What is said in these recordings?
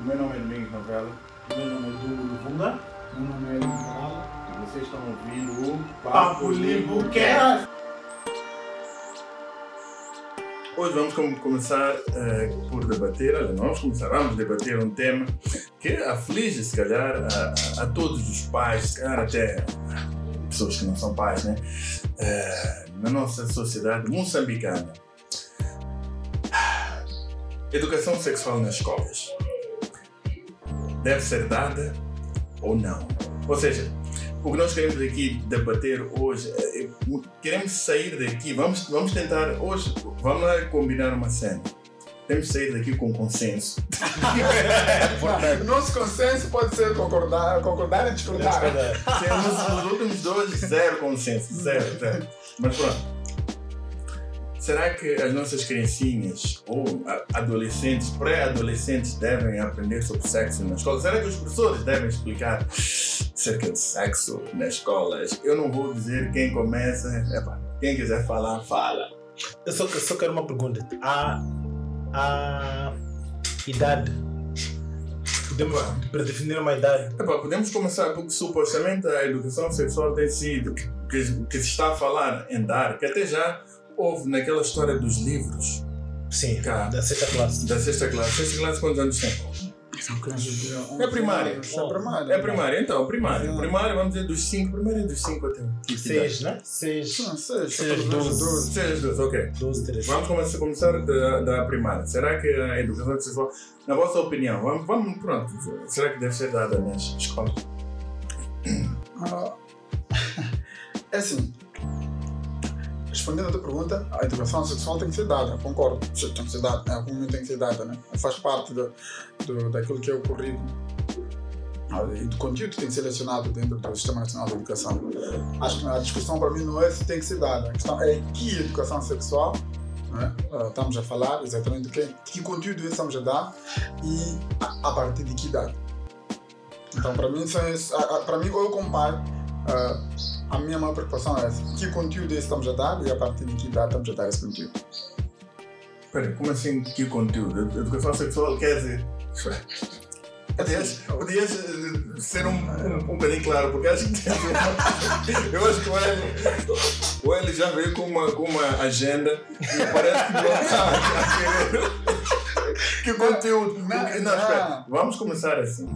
O meu nome é Domingos Novela. O meu nome é Dúlio Vunga. Meu nome é Morala. E vocês estão ouvindo o Papo Limbo. Hoje vamos com- começar eh, por debater, olha, vamos começar, vamos debater um tema que aflige, se calhar, a, a- a todos os pais, se calhar até pessoas que não são pais, né? Eh, na nossa sociedade moçambicana. Educação sexual nas escolas deve ser dada ou não? Ou seja, o que nós queremos aqui debater hoje, é- é- queremos sair daqui, vamos, vamos tentar hoje, vamos lá combinar uma cena. Temos que sair daqui com consenso. O nosso consenso pode ser concordar, concordar e discordar. Temos os últimos dois, zero consenso, zero, zero. Mas pronto. Será que as nossas criancinhas ou adolescentes, pré-adolescentes devem aprender sobre sexo na escola? Será que os professores devem explicar acerca de sexo nas escolas? Eu não vou dizer quem começa. Epa, quem quiser falar, fala. Eu só, só quero uma pergunta. A, a idade. Podemos predefinir uma idade. Epa, podemos começar porque supostamente a educação sexual tem sido que, que se está a falar em dar, que até já houve naquela história dos livros Sim, Cá. da sexta classe. da sexta classe. Sexta classe quantos anos tem? É primária. É primária. É primária, então, primária. Primária, vamos dizer dos 5, primária é dos 5 até o que Seis, né? Seis. Não, seis, Seis, 14, doze. 12. 6 2, ok. Doze, treze. Vamos começar, começar da, da primária. Será que a educação sexual, na vossa opinião, vamos, vamos, pronto, será que deve ser dada nas escolas? Ah, É assim. Respondendo a tua pergunta, a educação sexual tem que ser dada, concordo. Tem que ser dada, em algum momento tem que ser dada, né? Faz parte do, do, daquilo que é o currículo. Ah, E do conteúdo que tem que ser selecionado dentro do Sistema Nacional de Educação. Acho que a discussão para mim não é se tem que ser dada. A questão é que educação sexual né? Ah, estamos a falar exatamente do que, que conteúdo estamos a dar e a, partir de que idade. Então, para mim, para mim, eu comparo, ah, a minha maior preocupação é essa. que conteúdo estamos a dar e a partir de que idade estamos a dar esse conteúdo. Espera, como assim, que conteúdo? Educação sexual quer dizer... Podias, podias ser um, um, um bocadinho claro, porque acho que eu acho que o Eli, o Eli já veio com uma, com uma agenda e parece que não. Que conteúdo? Não, Não, não, espera, vamos começar assim.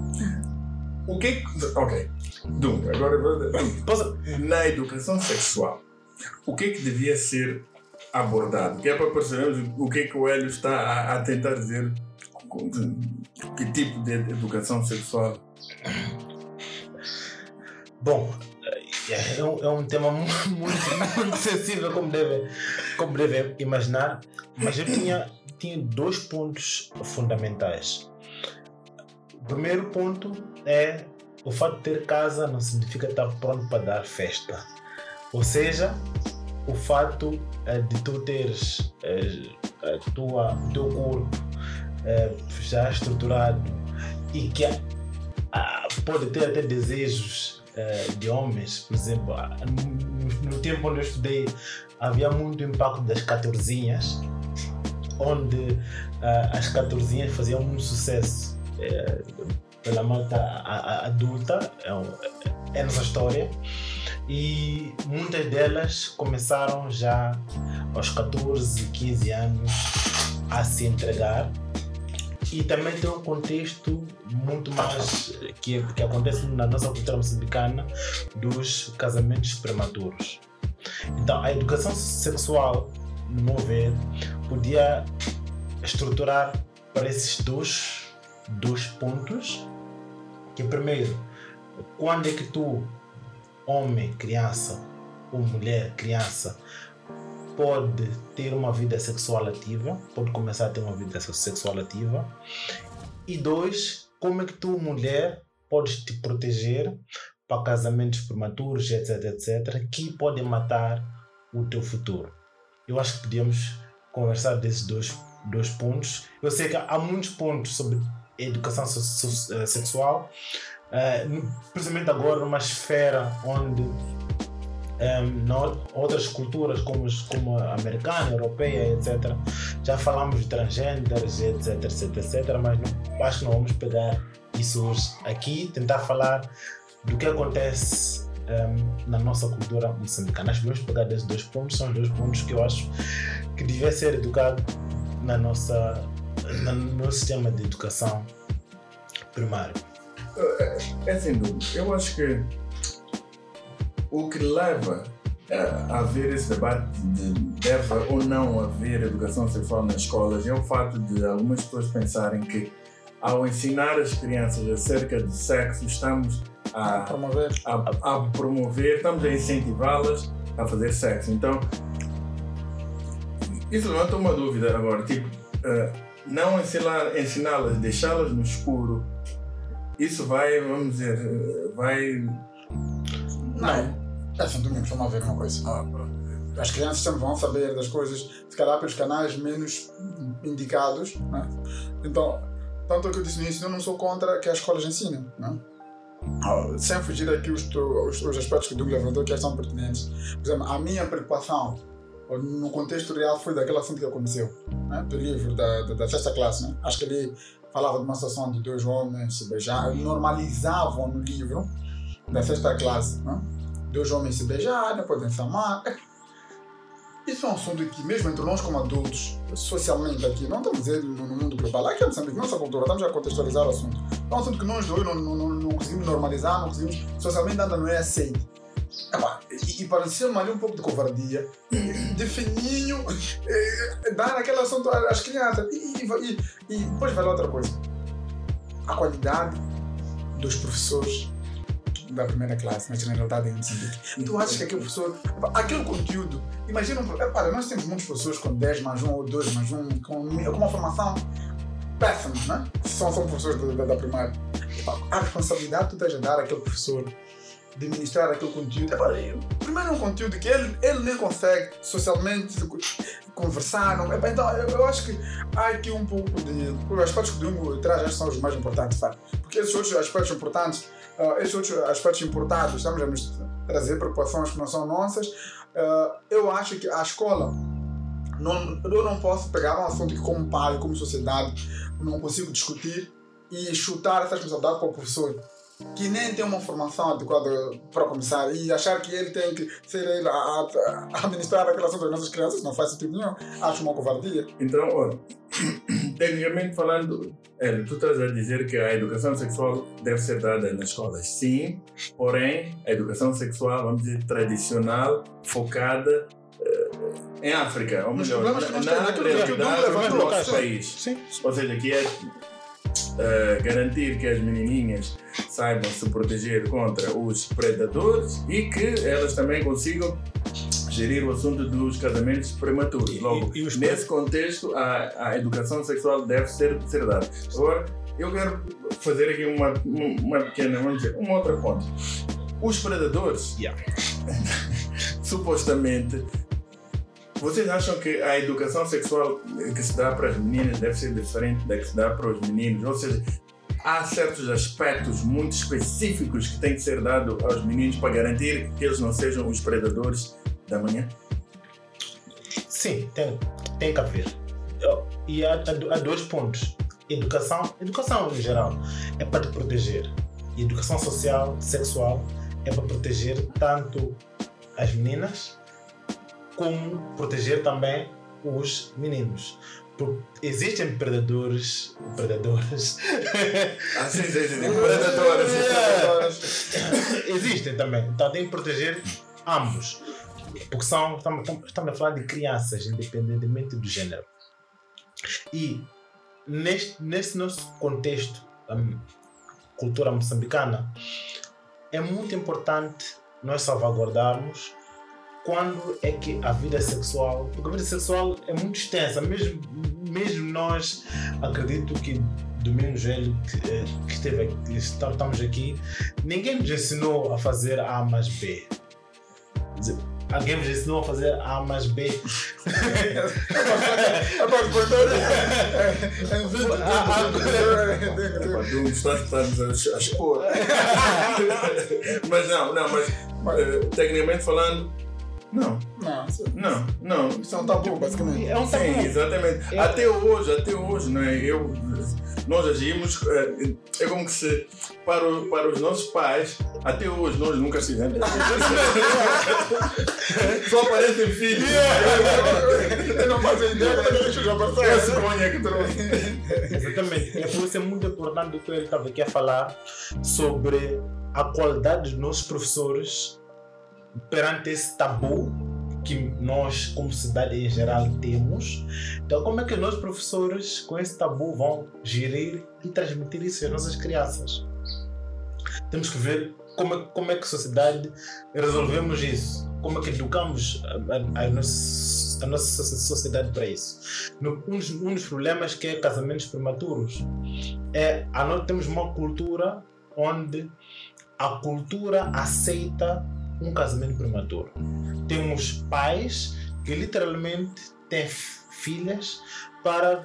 O que. Ok. Dum, agora eu vou. Dum. Posso- Na educação sexual, o que é que devia ser abordado? Que é para percebermos o que é que o Hélio está a, a tentar dizer. Que tipo de educação sexual? Bom, é, é um, é um tema mu- muito, muito sensível, como deve, como deve imaginar, mas eu tinha, tinha dois pontos fundamentais. O primeiro ponto é o fato de ter casa não significa estar pronto para dar festa. Ou seja, o fato eh, de tu teres eh, tua, o teu corpo eh, já estruturado e que ah, pode ter até desejos de homens, por exemplo, ah, no, tempo onde eu estudei havia muito impacto das catorzinhas, onde ah, as catorzinhas faziam muito sucesso pela malta adulta, é, é nossa história, e muitas delas começaram já aos 14, 15 anos a se entregar e também tem um contexto muito mais que, que acontece na nossa cultura moçambicana dos casamentos prematuros. Então, a educação sexual, no meu ver, podia estruturar para esses dois, dois pontos. Que primeiro, quando é que tu, homem, criança, ou mulher, criança, pode ter uma vida sexual ativa, pode começar a ter uma vida sexual ativa. E dois, como é que tu, mulher, podes te proteger para casamentos prematuros, etc, etc, que podem matar o teu futuro. Eu acho que podíamos conversar desses dois, dois pontos. Eu sei que há muitos pontos sobre educação eh, sexual, eh, principalmente agora numa esfera onde na, outras culturas como, como a americana, a europeia, etc. Já falamos de transgêneros, etc, etc, etc, mas não, acho que não vamos pegar isso hoje aqui, tentar falar do que acontece um, na nossa cultura moçambicana. Acho que vamos pegar desses dois pontos, são os dois pontos que eu acho que devia ser educado na nossa, no nosso sistema de educação primário. É, é sem dúvida. Eu acho que o que leva a haver esse debate de deve ou não haver educação sexual nas escolas é o fato de algumas pessoas pensarem que ao ensinar as crianças acerca de sexo estamos a, a promover, a, a promover estamos a incentivá-las a fazer sexo. Então, isso levanta uma dúvida agora, tipo, uh, não ensiná-las, deixá-las no escuro, isso vai, vamos dizer, vai. Não, é assim, domingos, vamos ver uma coisa. Ah, as crianças sempre vão saber das coisas, se calhar pelos canais menos indicados, né? Então, tanto que eu disse no início, eu não sou contra que as escolas ensinem, né? sem fugir aqui os, os, os aspectos que o Douglas levantou que são pertinentes. Por exemplo, a minha preocupação no contexto real foi daquele assunto que aconteceu, né? do livro da, da, da sexta classe. Né? Acho que ele falava de uma situação de dois homens se beijar, normalizavam no livro da sexta classe. Né? Dois homens se beijarem, podem se amar. Isso é um assunto que, mesmo entre nós como adultos, socialmente aqui, não estamos dizer no mundo global, aqui é Moçambique, nossa cultura, estamos a contextualizar o assunto. É um assunto que nós dois não, não, não, não conseguimos normalizar, não conseguimos, socialmente ainda não é aceito. E, e parecia-me ali um pouco de covardia, de fininho, dar aquele assunto às crianças. E, e, e, depois vai lá outra coisa. A qualidade dos professores da primeira classe, na generalidade em Moçambique. Tu achas que aquele professor, aquele conteúdo, imagina, para, nós temos muitos professores com 10 mais 1 ou 2 mais 1, com, com uma formação péssima, né? São, são professores da, da, da primária. A responsabilidade tu tens a dar àquele professor de ministrar aquele conteúdo. Primeiro é um conteúdo que ele, ele nem consegue socialmente conversar. Não, então eu acho que há aqui um pouco de. Os aspectos que o Dungo traz são os mais importantes, sabe? Porque esses outros aspectos importantes, uh, esses outros aspectos importados, estamos a nos trazer preocupações que não são nossas. Uh, eu acho que a escola. Não, eu não posso pegar um assunto que, como pai, como sociedade, não consigo discutir e chutar essa responsabilidade para o professor que nem tem uma formação adequada para começar e achar que ele tem que ser ele a, a, a administrar a relação das nossas crianças não faz sentido nenhum. Acho uma covardia. Então, olha, tecnicamente falando, ele, tu estás a dizer que a educação sexual deve ser dada nas escolas. Sim, porém, a educação sexual, vamos dizer, tradicional, focada uh, em África, ou melhor, na, na realidade do nosso país. Sim. Ou seja, que é uh, garantir que as menininhas saibam se proteger contra os predadores e que elas também consigam gerir o assunto dos casamentos prematuros. Logo, e, e nesse contexto, a, a educação sexual deve ser, ser dada. Agora, eu quero fazer aqui uma, uma pequena, vamos dizer, uma outra ponta. Os predadores, yeah. supostamente, vocês acham que a educação sexual que se dá para as meninas deve ser diferente da que se dá para os meninos? Ou seja, há certos aspectos muito específicos que têm que ser dados aos meninos para garantir que eles não sejam os predadores da manhã? Sim, tem, tem que haver. E há, há dois pontos. Educação, educação em geral, é para te proteger. E educação social, sexual, é para proteger tanto as meninas como proteger também os meninos. Porque existem predadores. Predadores. Ah, sim, sim, sim. Predadores. existem também. Então tem que proteger ambos. Porque são, estamos, estamos a falar de crianças, independentemente do género. E neste, nesse nosso contexto, a cultura moçambicana, é muito importante nós salvaguardarmos quando é que a vida sexual, porque a vida sexual é muito extensa, mesmo, mesmo nós, acredito que Domingos Velho que, eh, que esteve aqui, estamos aqui, ninguém nos ensinou a fazer A mais B. Alguém vos ensinou a fazer A mais B. Tu estás a expor. Mas não, não, mas Mas- eh, tecnicamente falando, não, Não, não, não. isso é um tabu, basicamente. É um tabu. Sim, exatamente. É- Até hoje, até hoje, não é? Eu, nós agimos, eh, é como que se, para, o- para os nossos pais, até hoje nós nunca fizemos. Só aparecem filhos. Eu não faço ideia como é que já É a passou. cegonha que trouxe. Exatamente. É por isso é muito importante o que ele estava aqui a falar sobre a qualidade dos nossos professores perante esse tabu que nós, como sociedade em geral, temos. Então, como é que nós, professores, com esse tabu, vão gerir e transmitir isso às nossas crianças? Temos que ver como é, como é que a sociedade resolvemos isso. Como é que educamos a, a, a nossa, a nossa sociedade para isso. No- um, dos, um dos problemas que é casamentos prematuros é a nós temos uma cultura onde a cultura aceita um casamento prematuro. Temos pais que literalmente têm filhas para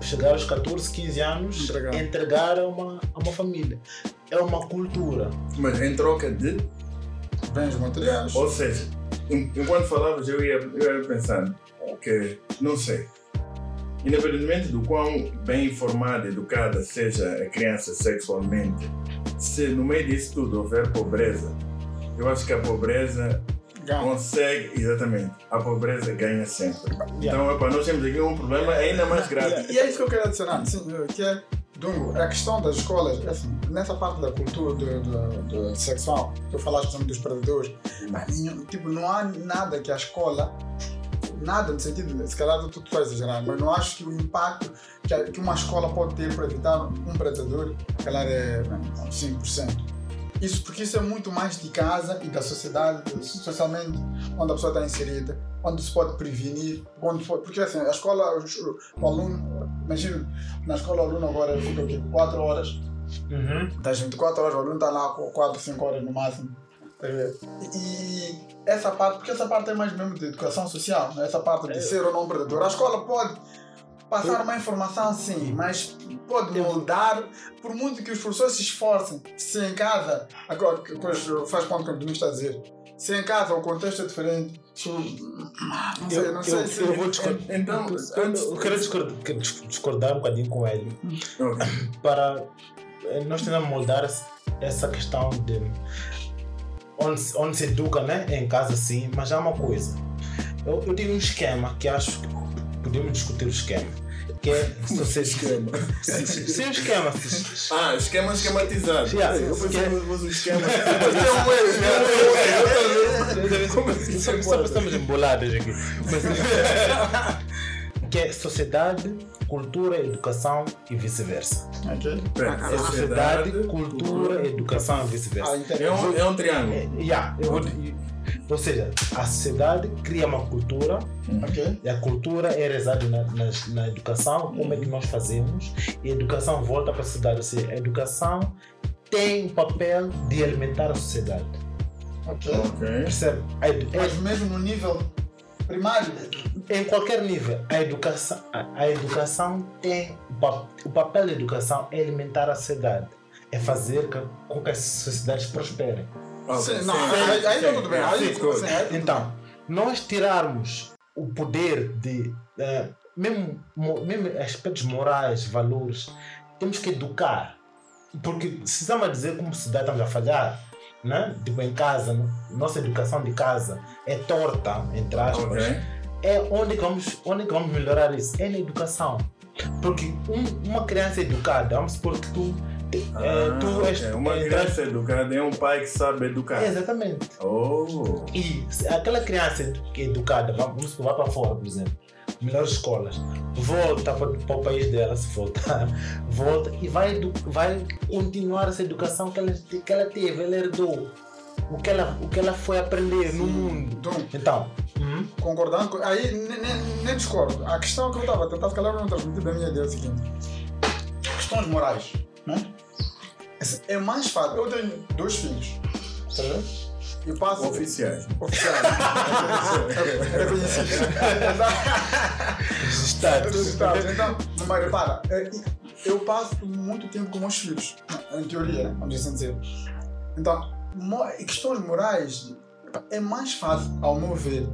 chegar aos 14, 15 anos Entregar. entregar a uma, a uma família. É uma cultura. Mas em troca de. Bens materiais. Ou seja, en- enquanto falavas, eu ia, eu ia pensando, ok, não sei. Independentemente do quão bem informada, educada seja a criança sexualmente, se no meio disso tudo houver pobreza, eu acho que a pobreza Ganha. consegue, exatamente, a pobreza ganha sempre. Yeah. Então, epa, nós temos aqui um problema ainda mais grave. E é isso que eu quero adicionar, sim, que é, Dungo, a questão das escolas, é assim, nessa parte da cultura do, do, do sexual, tu falaste dos predadores, mas, tipo, não há nada que a escola, nada no sentido, se calhar tu, estás exagerando, mas não acho que o impacto que, uma escola pode ter para evitar um predador, se calhar é bem, 5%. Isso porque isso é muito mais de casa e da sociedade, socialmente, onde a pessoa está inserida, onde se pode prevenir, onde pode, porque assim, a escola, o aluno, imagina, na escola o aluno agora fica o quê? 4 horas, Uhum. das 24 horas, o aluno está lá com 4, 5 horas no máximo. tá? E, e essa parte, porque essa parte é mais mesmo de educação social, né? essa parte de ser ou não predador. A escola pode passar uma informação sim, mas pode moldar, por muito que os professores se esforcem, se em casa, agora faz ponto com o que o está a dizer, se em casa o contexto é diferente, se, o- não sei, Eu, não sei eu, se. eu vou discordar. Então, Eu, antes. eu quero discordar, discordar um bocadinho com ele. Ok. para eh, nós tentamos moldar essa questão de onde, se- onde se educa né? em casa sim, mas há uma coisa. Eu, eu tenho um esquema que acho que podemos discutir o esquema. Que é se você Esquema. Sim, o esquema. Ah, esquema esquematizado. Yeah, eu pensei esquema- que fosse um esquema. Só só estamos embolados aqui. Mas- que é sociedade, cultura, educação e vice-versa. Ok? Pera, É sociedade, cultura, educação e vice-versa. Ah, então- É um, é um triângulo. É, yeah, eu ou seja, a sociedade cria uma cultura Ok? e a cultura é rezada na, na, na educação, como é que nós fazemos, e a educação volta para a sociedade. Ou seja, a educação tem o papel de alimentar a sociedade. Ok. Ok. Percebe? A edu- Mas mesmo no nível primário, em qualquer nível, a educação, a, a educação tem o, pa- o papel da educação é alimentar a sociedade, é fazer que- com que as sociedades prosperem. Ok, Sim, não, sim, aí- sim, aí tá sim, tudo bem, sim, aí sim, tudo bem. aí tudo Então, nós tirarmos o poder de eh, mesmo, mo- mesmo aspectos morais, valores, temos que educar. Porque se estamos a dizer como sociedade estamos a falhar, né? tipo em casa, no- nossa educação de casa é torta, entre aspas, Ok. é onde que vamos, onde que vamos melhorar isso? É na educação. Porque um- uma criança educada, vamos supor que tu, Ah, tu és. ok. Uma criança educada é um pai que sabe educar. Exatamente. Oh. E aquela criança que é educada, vamos vai para fora, por exemplo, melhores escolas, volta para, para o país dela, se voltar, volta e vai, vai continuar essa educação que ela, que ela teve, ela herdou. O que ela, o que ela foi aprender no mundo. Então, Então, hum, concordando com. Aí nem, discordo. A questão que eu estava a tentar, calhar, não transmitir da minha ideia é o seguinte: questões morais, né? Assim, É mais fácil. Eu tenho dois filhos, tá vendo? Eu passo. Oficiais. Oficial. É reconhecido. status. Resultados. Então, mas repara, é, eu passo muito tempo com meus filhos, em teoria, né? vamos assim dizer. Então, questões morais é mais fácil, ao meu ver,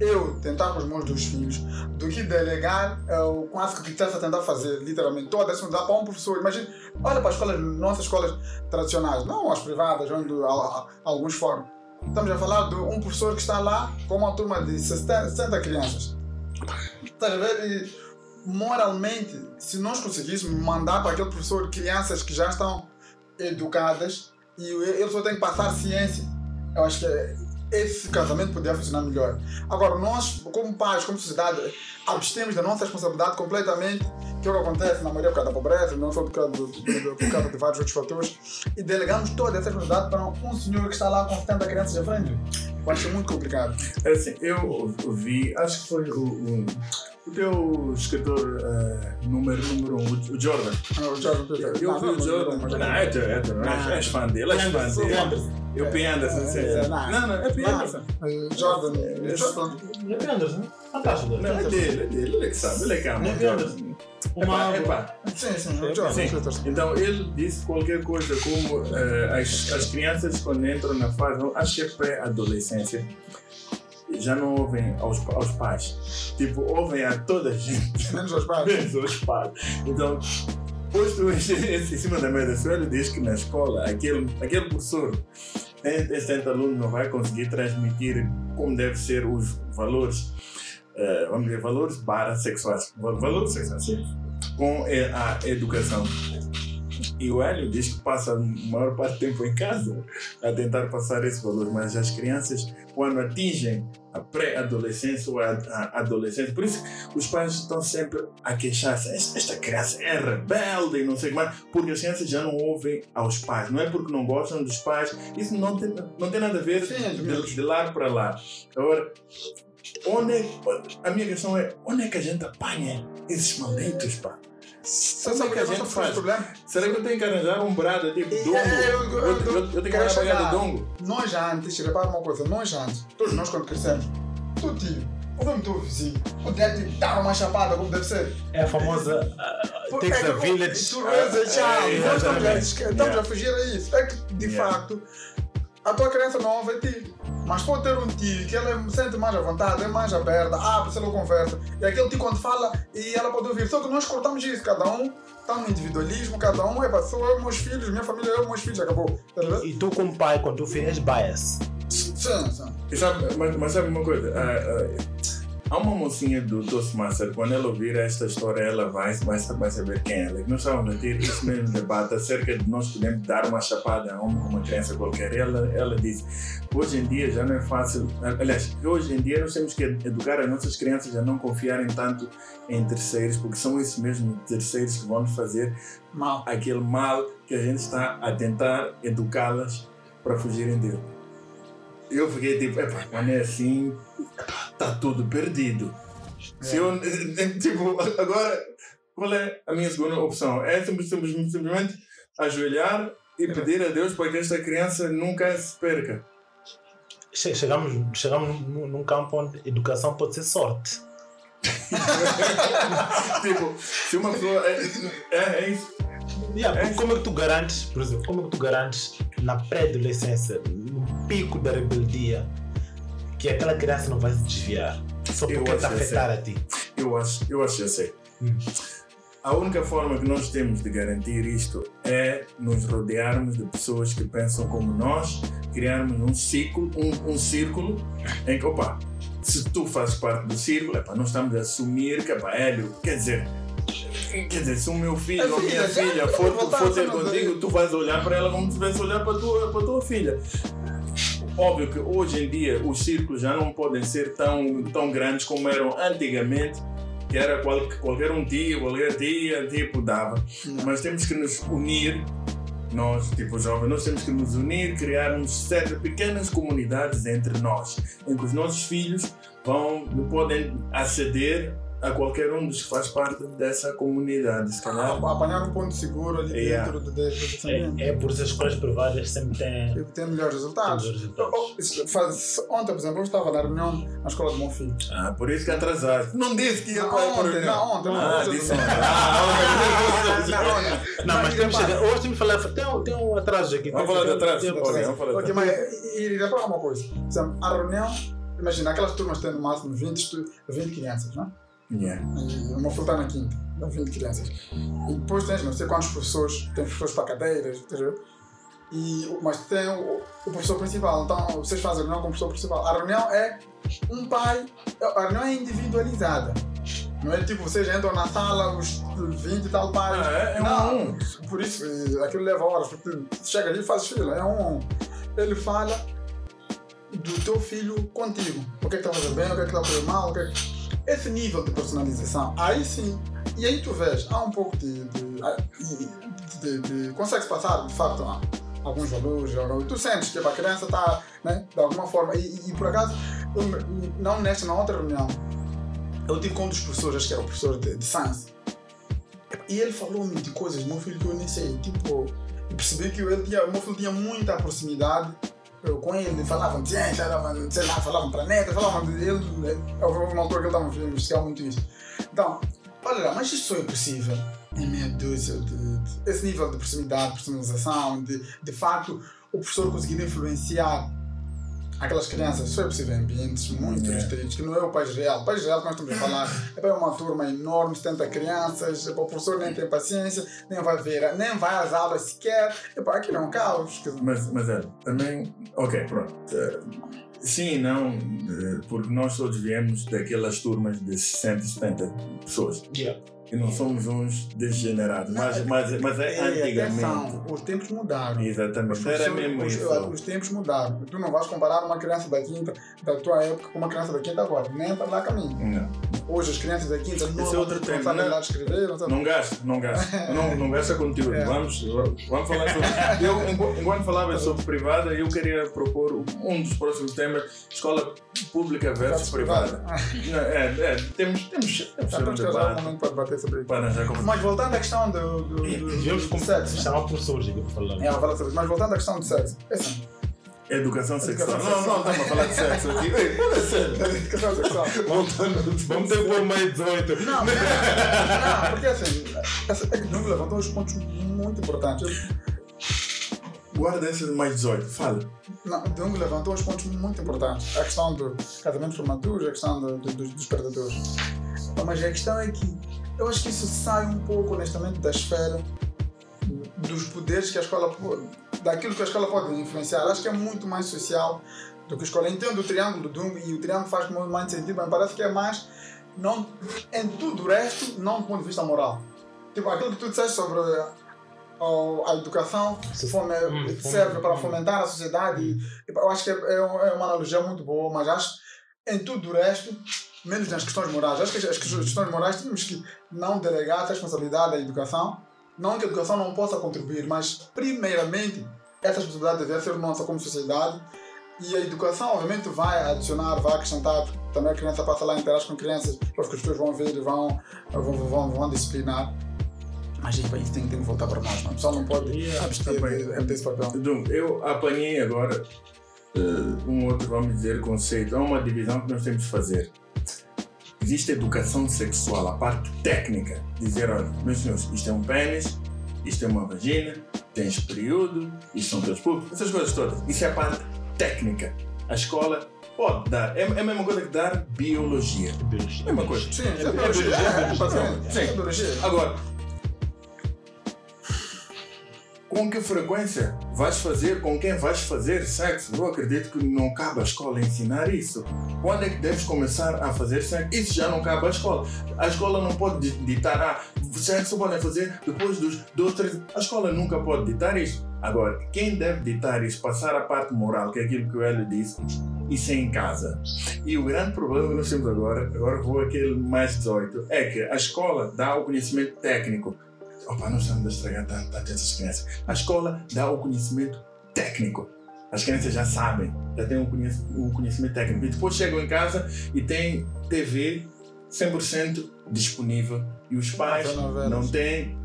eu tentar com os meus dois filhos do que delegar é, o quase que está a tentar fazer, literalmente, toda a responsabilidade para um professor. Imagina, olha para as escolas, nossas escolas tradicionais, não as privadas, onde a- a- alguns formam. Estamos a falar de um professor que está lá com uma turma de 60, 60 crianças. Estás a ver? E, moralmente, se nós conseguíssemos mandar para aquele professor crianças que já estão educadas e ele só tem que passar ciência, eu acho que esse casamento poderia funcionar melhor. Agora, nós, como pais, como sociedade, abstemos da nossa responsabilidade completamente, que é o que acontece na maioria por causa da pobreza, não só por causa, do, por causa de vários outros fatores, e delegamos toda essa responsabilidade para um senhor que está lá com 70 crianças à frente. Eu acho muito complicado. É Assim, eu vi, acho que foi o, o, o teu escritor eh, número, número um, o Jordan. Ah, o Jordan. Eu vi não, o Jordan. não, é é é? És fã dele, és fã dele. Eu P. Anderson, sim, É, sim. não. Não, é P. Anderson. Jordan. Jordan. É Anderson? Fantástico. Não, é dele, é dele, ele é que sabe, ele é que ama. É Jordan. Anderson. Epá, Uma. epá, Sim, sim, o Jordan Sim. Peterson. Então ele disse qualquer coisa como eh, as, as crianças quando entram na fase, acho que é pré-adolescência, já não ouvem aos, aos pais. Tipo, ouvem a toda a gente, Menos aos pais. menos aos pais. Então, posto em cima da mesa, se ele diz que na escola aquele, aquele professor 70 alunos não vai conseguir transmitir como deve ser os valores, eh, vamos dizer, valores barra sexuais, val- valores sexuais, com eh, a educação. E o Hélio diz que passa a maior parte do tempo em casa a tentar passar esse valor, mas as crianças, quando atingem a pré-adolescência ou a, a adolescência, por isso os pais estão sempre a queixar-se: esta, criança é rebelde e não sei o que mais, porque as crianças já não ouvem aos pais, não é porque não gostam dos pais, isso não tem, não tem nada a ver Sim, de, de lá para lá. Agora, onde é, a minha questão é: onde é que a gente apanha esses malditos, pá? É sabe que a gente faz? Será que eu tenho que arranjar um brado tipo dongo? é, eu- Eu, eu- eu, eu tenho que chegar. de dongo? Nós antes, repara uma coisa, nós antes, todos nós quando crescemos, tu tio, o mesmo teu vizinho, podia te dar uma chapada como deve ser. É a famosa. uh, Takes a village. Tu a chave, É, nós estamos, a, estamos Yeah. a fugir a isso. É que, de Yeah. facto, a tua criança não ouve a ti. Mas pode ter um tio que ela se sente mais à vontade, é mais aberta, abre, se ela conversa. E aquele tio quando fala, e ela pode ouvir. Só que nós cortamos isso, cada um está no individualismo, cada um é para sou eu, meus filhos, minha família, eu, meus filhos, acabou. Tá? E tu, como pai, quando tu fizes bias. Sim, sim. Sabe, mas, mas sabe uma coisa? Ah, ah, há uma mocinha do Toastmaster, quando ela ouvir esta história, ela vai, vai, vai saber quem é ela. Nós estávamos a ter esse mesmo debate acerca de nós podemos dar uma chapada a uma, uma criança qualquer. Ela, ela disse: hoje em dia já não é fácil. Aliás, hoje em dia nós temos que educar as nossas crianças a não confiarem tanto em terceiros, porque são esses mesmos terceiros que vão fazer Mal. aquele mal que a gente está a tentar educá-las para fugirem dele. Eu fiquei tipo, epá, quando é assim, está tudo perdido. Se eu, tipo, agora, qual é a minha segunda opção? É simples- simples- simplesmente ajoelhar e pedir a Deus para que esta criança nunca se perca. Che- Chegamos, chegamos num, campo onde educação pode ser sorte. tipo, se uma pessoa. É, é, é isso. Yeah, É como é que tu garantes, por exemplo, como é que tu garantes na pré-adolescência, no pico da rebeldia, que aquela criança não vai se desviar? Só porque está a afetar a ti. Eu acho, eu acho que já sei. Hum. A única forma que nós temos de garantir isto é nos rodearmos de pessoas que pensam como nós, criarmos um ciclo, um, um círculo em que, opa, se tu fazes parte do círculo, epá, nós estamos a assumir que, epá, Hélio, quer dizer, quer dizer, se o meu filho É ou minha filha, filha já for, for a ter ser contigo, tu vais olhar para ela como se estivesse a olhar para a tua, para a tua filha. Óbvio que hoje em dia os círculos já não podem ser tão, tão grandes como eram antigamente, que era qual, qualquer um tio, qualquer tia, tipo, dava. Mas temos que nos unir, nós, tipo jovens, nós temos que nos unir, criarmos certas pequenas comunidades entre nós, em que os nossos filhos vão, podem aceder a qualquer um dos que faz parte dessa comunidade, se calhar. Ah, apanhar um ponto seguro ali Yeah. dentro do, do. É, é por isso as escolas privadas sempre têm, tem melhores resultados. têm resultados. Oh, faz- Ontem, por exemplo, eu estava na reunião na escola do meu filho. Ah, por isso que atrasaste. Não disse que ia Não, para a ontem, reunião. não, ontem, não, Ah, ontem. disse ontem. Não, mas temos que chegar. Hoje temos que falar. Tem, um- tem um atraso aqui. Vamos tem- falar de tem- atraso. tem- Ok, mas e, reparar uma coisa. Por exemplo, a reunião, imagina, aquelas turmas têm no máximo 20, estu- 20 crianças, não é? Yeah. E uma filho está na quinta, dá 20 crianças. E depois tens não sei quantos professores, tem professores para cadeiras, entendeu? E, mas tem o, o professor principal, então vocês fazem a reunião com o professor principal. A reunião é um pai, a reunião é individualizada. Não é tipo, vocês entram na sala, os 20 e tal pais. Ah, é- é um não, um. Por isso, aquilo leva horas, porque chega ali e faz fila, é um um. Ele fala do teu filho contigo. O que é que está fazendo bem, o que é que está fazendo mal, o que é que... Esse nível de personalização, aí sim. E aí tu vês, há um pouco de. de, de, de, de consegues passar, de facto, há alguns valores, tu sentes que a criança está, né, de alguma forma. E, e- por acaso, eu, não nesta, na outra reunião, eu tive com um dos professores, acho que era o professor de, de e ele falou-me de coisas meu filho que eu nem sei. Tipo, eu percebi que ele tinha, o meu filho tinha muita proximidade eu, com ele. Falavam ciência, sei lá, falavam planeta, falavam ele. né? Houve uma altura que ele estava a investigar muito isso. Então, olha lá, mas isso é possível em meia dúzia de, de- esse nível de proximidade, personalização, de, de facto o professor conseguir influenciar aquelas crianças, só é possível em ambientes muito Yeah. restritos, que não é o país real. O país real que nós estamos a falar é para uma turma enorme, 70 crianças, o professor nem tem paciência, nem vai ver, nem vai às aulas sequer. Epá, aquilo é um caos. Mas, mas é, também. Ok, pronto. Eh, Sim e não, eh, porque nós todos viemos daquelas turmas de 60, 70 pessoas. Yeah. E não somos uns degenerados, Não, mas, mas, mas é E antigamente. atenção, os tempos mudaram. Os, Exatamente, era professores- mesmo os- isso. os tempos mudaram. Tu não vais comparar uma criança da quinta, da tua época, com uma criança da quinta agora. Nem para lá caminho. Não, Hoje as crianças da quinta não, Esse é outro não tema, sabem né? lá escrever. Não sabem. não gasta, não gasta. Não, não gasta conteúdo. É. Vamos, vamos falar sobre. Eu, enqu- enquanto falava sobre privada, eu queria propor um dos próximos temas: escola pública versus privada. Não, é, é, temos, temos, um temos arranjar um debate momento para debater sobre isso. para. Mas voltando à questão do, do, do, Devemos do com- sexo. professores aqui para falar. É. Mas voltando à questão do sexo. É assim. Educação sexual. Educação Não, não, estamos a falar de sexo aqui. Ei, fala sério. Educação sexual. Vamos ter que pôr mais 18. Não, não, porque assim, é que levantou uns pontos muito importantes. Guarda esse de mais 18. Fala. Não, o Dunga levantou uns pontos muito importantes. A questão do casamento prematuro, a questão do, do, dos, dos predadores. Mas a questão é que eu acho que isso sai um pouco, honestamente, da esfera dos poderes que a escola daquilo que a escola pode influenciar. Acho que é muito mais social do que a escola. Entendo o triângulo do e o triângulo faz muito mais sentido, mas parece que é mais não, em tudo o resto, não do ponto de vista moral. Tipo, aquilo que tu disseste sobre a, a educação fome, Hum, serve para fomentar a sociedade. Eu acho que é, é é uma analogia muito boa, mas acho em tudo o resto, menos nas questões morais. Acho que as, questões morais temos que não delegar essa responsabilidade à educação. Não que a educação não possa contribuir, mas primeiramente essa responsabilidade deve ser nossa como sociedade. E a educação, obviamente, vai adicionar, vai acrescentar. Também a criança passa lá, interage com crianças, os professores vão ver e vão, vão, vão, vão disciplinar. Mas isso tem, tem que voltar para nós. Não? O pessoal não pode Yeah, abster de- desse papel. Então, eu apanhei agora eh, um outro, vamos dizer, conceito. É uma divisão que nós temos de fazer. Existe a educação sexual, a parte técnica. Dizer, olha, meus senhores, isto é um pênis, isto é uma vagina, tens período, isto são teus públicos, essas coisas todas. Isso é a parte técnica. A escola pode dar. É, é a mesma coisa que dar biologia. Biologia. É a mesma coisa. Sim, é biologia. É, Sim. é biologia. Agora, com que frequência vais fazer, com quem vais fazer sexo? Eu acredito que não cabe à escola ensinar isso. Quando é que deves começar a fazer sexo? Isso já não cabe à escola. A escola não pode di- ditar, ah, sexo podem fazer depois dos dois, três. A escola nunca pode ditar isso. Agora, quem deve ditar isso, passar a parte moral, que é aquilo que o Hélio disse, isso é em casa. E o grande problema que nós temos agora, agora vou aquele mais 18, é que a escola dá o conhecimento técnico. Opa, nós estamos a estragar tanto, tanto essas crianças. A escola dá o conhecimento técnico. As crianças já sabem, já têm o conhec- o conhecimento técnico. E depois chegam em casa e têm TV 100% disponível e os pais não têm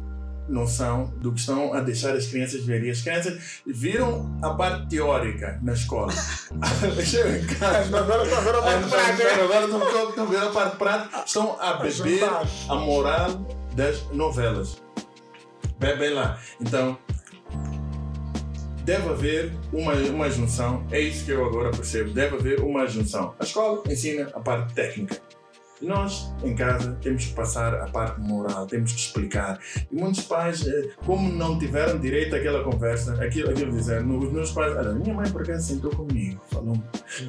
noção do que estão a deixar as crianças verem. As crianças viram a parte teórica na escola. Chegam em casa. Agora está a ver a parte prática. Agora não estão estão a ver a parte prática. Estão a beber a moral das novelas. Bebem lá. Então, deve haver uma, uma junção. É isso que eu agora percebo. Deve haver uma junção. A escola ensina a parte técnica. E nós, em casa, temos que passar a parte moral, temos que explicar. E muitos pais, eh, como não tiveram direito àquela conversa, aquilo, aquilo dizer, os meus pais, olha, minha mãe por acaso sentou comigo, falou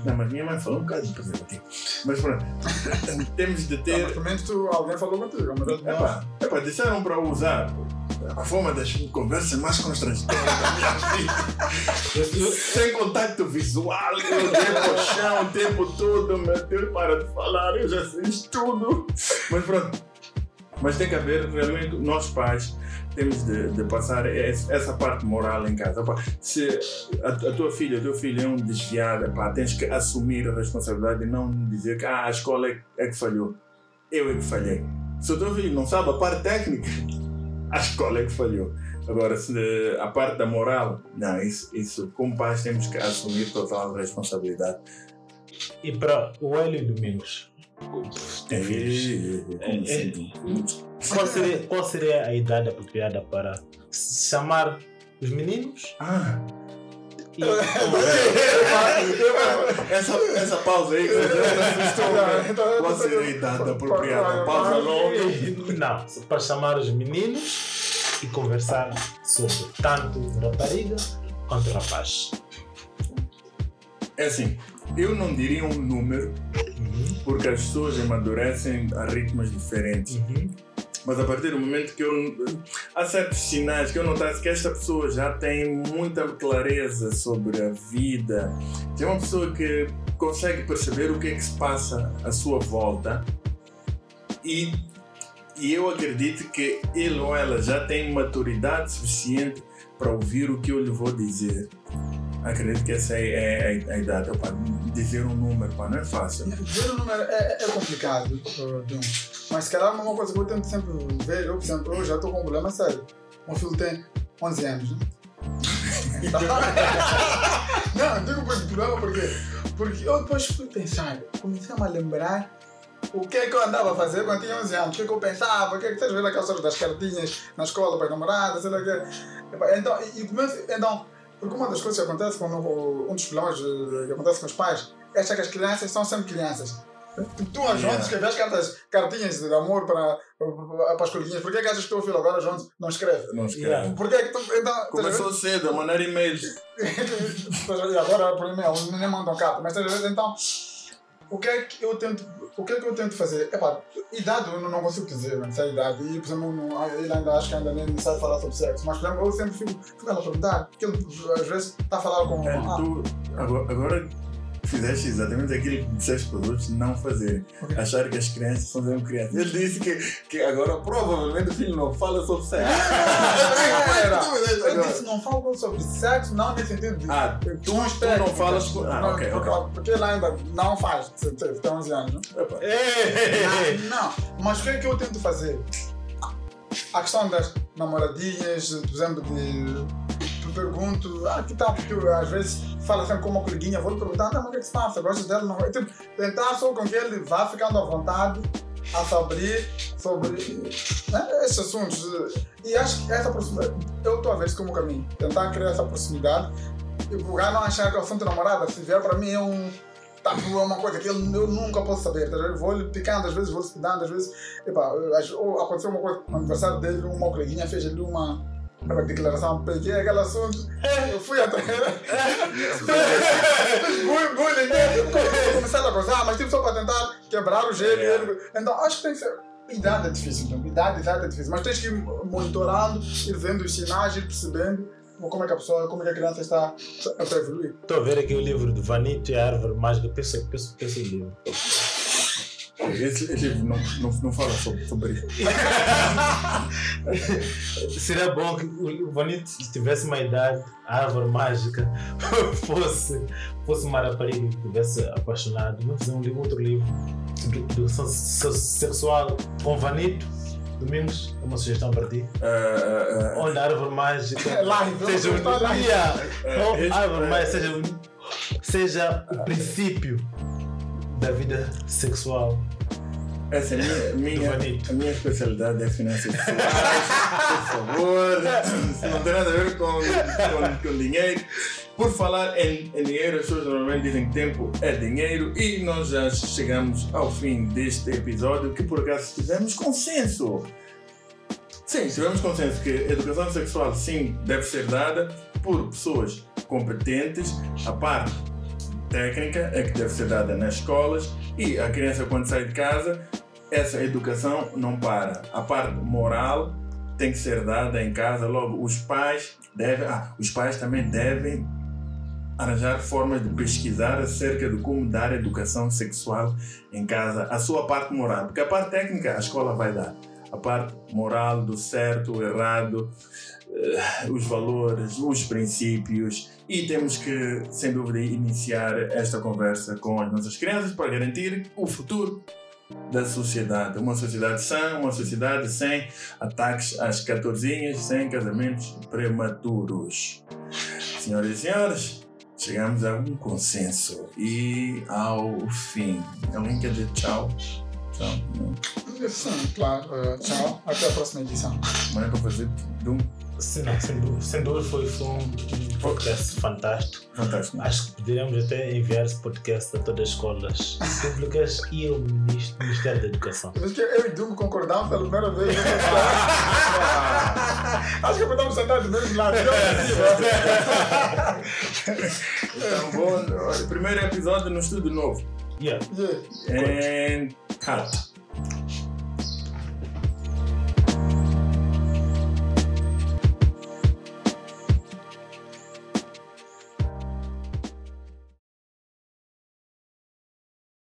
Não, mas minha mãe falou um bocado de preservativo. Mas pronto, temos de ter. mas pelo menos tu, alguém falou contigo. Mas eu- Epá, epá, disseram para usar a forma das conversas mais constrangedoras da minha vida. Sem contato visual, dei ao chão o tempo todo, meu Deus, para de falar, eu já isso tudo. Mas pronto. Mas tem que haver, realmente, nós pais temos de, de passar essa parte moral em casa. Se a, a tua filha, o teu filho é um desviado, epá, tens que assumir a responsabilidade e não dizer que ah, a escola é, é que falhou. Eu é que falhei. Se o teu filho não sabe a parte técnica, a escola é que falhou. Agora, se a parte da moral, não, isso, isso como pais temos que assumir total responsabilidade. E para o Hélio Domingos, filhos. E, como É, assim? Qual seria, qual seria a idade apropriada para chamar os meninos Ah, essa, essa pausa aí que você deu, Então, qual seria a idade apropriada? Pausa longa. Não, para chamar os meninos e conversar sobre tanto rapariga quanto rapaz. É assim, eu não diria um número, Uhum, porque as pessoas amadurecem a ritmos diferentes. uhum, Mas a partir do momento que eu. Há certos sinais que eu notasse que esta pessoa já tem muita clareza sobre a vida, já é uma pessoa que consegue perceber o que é que se passa à sua volta e, e eu acredito que ele ou ela já tem maturidade suficiente para ouvir o que eu lhe vou dizer. Acredito que essa é, é a, a idade. Opa, dizer um número pá, não é fácil. Ver o número é, é complicado, Dum. Mas se calhar uma coisa que eu tento sempre ver, eu, por exemplo, eu já estou com um problema sério. Meu filho tem 11 anos, né? Não, digo por problema porque, porque eu depois fui pensar, comecei a me lembrar o que é que eu andava a fazer quando tinha 11 anos, o que é que eu pensava, o que é que estás vendo aquelas das cartinhas na escola para as namoradas, sei lá o quê. Então, e, começo, então, porque uma das coisas que acontece quando um dos problemas que acontece com os pais é que as crianças são sempre crianças. Tu, Yeah. vezes escreves cartas, cartinhas de amor para, para, as coleguinhas. Por que é que achas que teu filho agora, João, não escreve? Não escreve. Yeah. Por que é que tu. Então, Começou cedo a mandar e-mails. Agora por e-mail, nem mandam carta, mas estás a ver? Então, o que é que eu tento, o que é que eu tento fazer? Epá, idade eu não, não consigo dizer, não sei a idade. E, por exemplo, não, ele ainda acho que ainda nem sabe falar sobre sexo, mas, por exemplo, eu sempre fico, fico a perguntar, porque ele às vezes está a falar com. É, ah, tu agora, agora fizeste exatamente aquilo que disseste para os outros não fazerem. Ok. Achar que as crianças são mesmo crianças. Ele disse que, que agora provavelmente o filho não fala sobre sexo. Eu disse, não falo sobre sexo, não nesse sentido de. Ah, tu, tu não falas com. Ah, ok, ok. Porque ele ainda não faz, tem 11 anos, né? Não, mas o que é que eu tento fazer? A questão das namoradinhas, por exemplo, de. Pergunto, ah, que tal? Porque às vezes fala sempre com uma coleguinha, vou lhe perguntar, não, mas o que é que se passa? Gostas dela? Não. Tipo, tentar só com que ele vá ficando à vontade a se abrir sobre né, esses assuntos. E acho que essa proximidade, eu estou a ver isso como caminho. Tentar criar essa proximidade e o lugar não achar que o assunto namorada, se vier para mim, é um tabu, é uma coisa que eu, eu nunca posso saber. tá ligado? Vou-lhe picando, às vezes vou-lhe picando, às vezes. Eu ou aconteceu uma coisa no aniversário dele, uma coleguinha fez ali uma. Uma declaração, peguei aquele assunto, eu fui atrás. Bullying, bullying, começaram a gozar, mas tipo só para tentar quebrar o gelo. e ele- Então acho que tem que ser. Idade é difícil, então. idade, idade é difícil, mas tens que ir monitorando, ir vendo os sinais, ir percebendo como é que a pessoa, como é que a criança está a evoluir. Estou a ver aqui o livro de Vanito e a Árvore Mágica. Pensa, pensa, pensa o livro. Esse, esse livro não, não, não fala sobre, sobre isso. Seria bom que o Vanito tivesse uma idade, a árvore mágica, fosse, fosse uma rapariga que estivesse apaixonado. Não fazer um livro, outro livro sobre educação se- sexual com Vanito. Domingos, é uma sugestão para ti. Ah, ah, Onde a árvore mágica live, seja vamos um dia. A árvore mágica seja, seja o princípio da vida sexual. essa é a minha, minha, a minha especialidade é finanças pessoais. Por favor, isso não tem nada a ver com, com, com dinheiro. Por falar em, em dinheiro, as pessoas normalmente dizem que tempo é dinheiro e nós já chegamos ao fim deste episódio que por acaso tivemos consenso. Sim, tivemos consenso que a educação sexual sim deve ser dada por pessoas competentes, a parte técnica é que deve ser dada nas escolas e a criança quando sai de casa essa educação não para. A parte moral tem que ser dada em casa. Logo, os pais devem, ah, os pais também devem arranjar formas de pesquisar acerca de como dar educação sexual em casa, a sua parte moral, porque a parte técnica a escola vai dar, a parte moral do certo, errado, eh, os valores, os princípios e temos que, sem dúvida, iniciar esta conversa com as nossas crianças para garantir o futuro da sociedade. Uma sociedade sã, uma sociedade sem ataques às catorzinhas, sem casamentos prematuros. Senhoras e senhores, chegamos a um consenso e ao fim. Alguém quer dizer tchau? Tchau. Sim, claro. Eh, tchau. Até a próxima edição. Mas é para fazer de um Sim, não, sem dúvida, sem dúvida foi, foi um podcast fantástico. fantástico. Acho que poderíamos até enviar esse podcast a todas as escolas públicas e ao Minis- Ministério da Educação. Mas que eu e Dungo concordamos pela primeira vez. Acho que podemos sentar do mesmo lado. Então, bom, primeiro episódio no estúdio novo. Yeah. Yeah. And Cara,